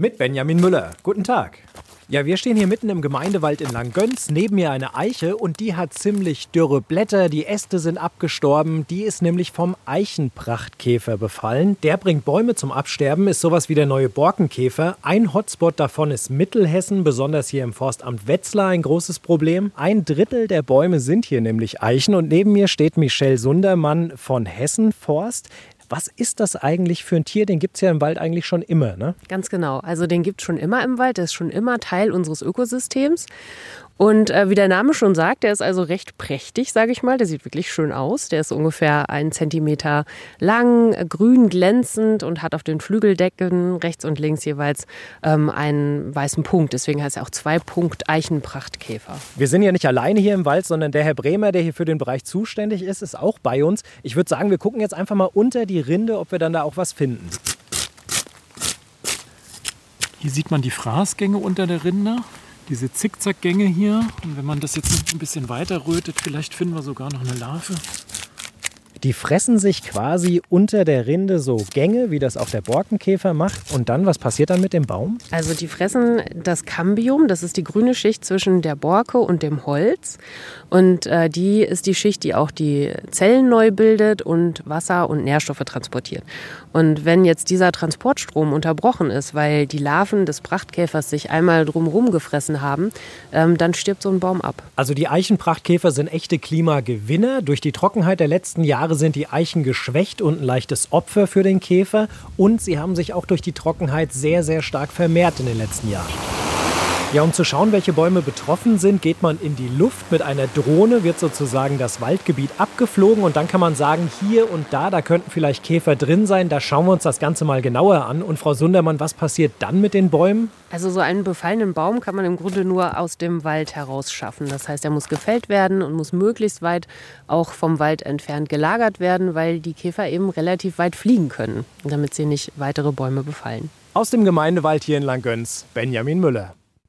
Mit Benjamin Müller. Guten Tag. Ja, wir stehen hier mitten im Gemeindewald in Langgöns, neben mir eine Eiche und die hat ziemlich dürre Blätter, die Äste sind abgestorben, die ist nämlich vom Eichenprachtkäfer befallen. Der bringt Bäume zum Absterben, ist sowas wie der neue Borkenkäfer. Ein Hotspot davon ist Mittelhessen, besonders hier im Forstamt Wetzlar ein großes Problem. Ein Drittel der Bäume sind hier nämlich Eichen und neben mir steht Michelle Sundermann von Hessen Forst. Was ist das eigentlich für ein Tier? Den gibt es ja im Wald eigentlich schon immer, ne? Ganz genau. Also den gibt es schon immer im Wald. Der ist schon immer Teil unseres Ökosystems. Und äh, wie der Name schon sagt, der ist also recht prächtig, sage ich mal. Der sieht wirklich schön aus. Der ist ungefähr einen Zentimeter lang, grün glänzend und hat auf den Flügeldecken rechts und links jeweils ähm, einen weißen Punkt. Deswegen heißt er auch Zwei-Punkt-Eichenprachtkäfer. Wir sind ja nicht alleine hier im Wald, sondern der Herr Bremer, der hier für den Bereich zuständig ist, ist auch bei uns. Ich würde sagen, wir gucken jetzt einfach mal unter die Rinde, ob wir dann da auch was finden. Hier sieht man die Fraßgänge unter der Rinde diese Zickzackgänge hier. Und wenn man das jetzt ein bisschen weiter rötet, vielleicht finden wir sogar noch eine Larve. Die fressen sich quasi unter der Rinde so Gänge, wie das auch der Borkenkäfer macht. Und dann, was passiert dann mit dem Baum? Also die fressen das Cambium, das ist die grüne Schicht zwischen der Borke und dem Holz. Und äh, die ist die Schicht, die auch die Zellen neu bildet und Wasser und Nährstoffe transportiert. Und wenn jetzt dieser Transportstrom unterbrochen ist, weil die Larven des Prachtkäfers sich einmal drumherum gefressen haben, ähm, dann stirbt so ein Baum ab. Also die Eichenprachtkäfer sind echte Klimagewinner. Durch die Trockenheit der letzten Jahre Jahre sind die Eichen geschwächt und ein leichtes Opfer für den Käfer. Und sie haben sich auch durch die Trockenheit sehr, sehr stark vermehrt in den letzten Jahren. Ja, um zu schauen, welche Bäume betroffen sind, geht man in die Luft. Mit einer Drohne wird sozusagen das Waldgebiet abgeflogen und dann kann man sagen, hier und da, da könnten vielleicht Käfer drin sein. Da schauen wir uns das Ganze mal genauer an. Und Frau Sundermann, was passiert dann mit den Bäumen? Also so einen befallenen Baum kann man im Grunde nur aus dem Wald herausschaffen. Das heißt, er muss gefällt werden und muss möglichst weit auch vom Wald entfernt gelagert werden, weil die Käfer eben relativ weit fliegen können, damit sie nicht weitere Bäume befallen. Aus dem Gemeindewald hier in Langgöns, Benjamin Müller.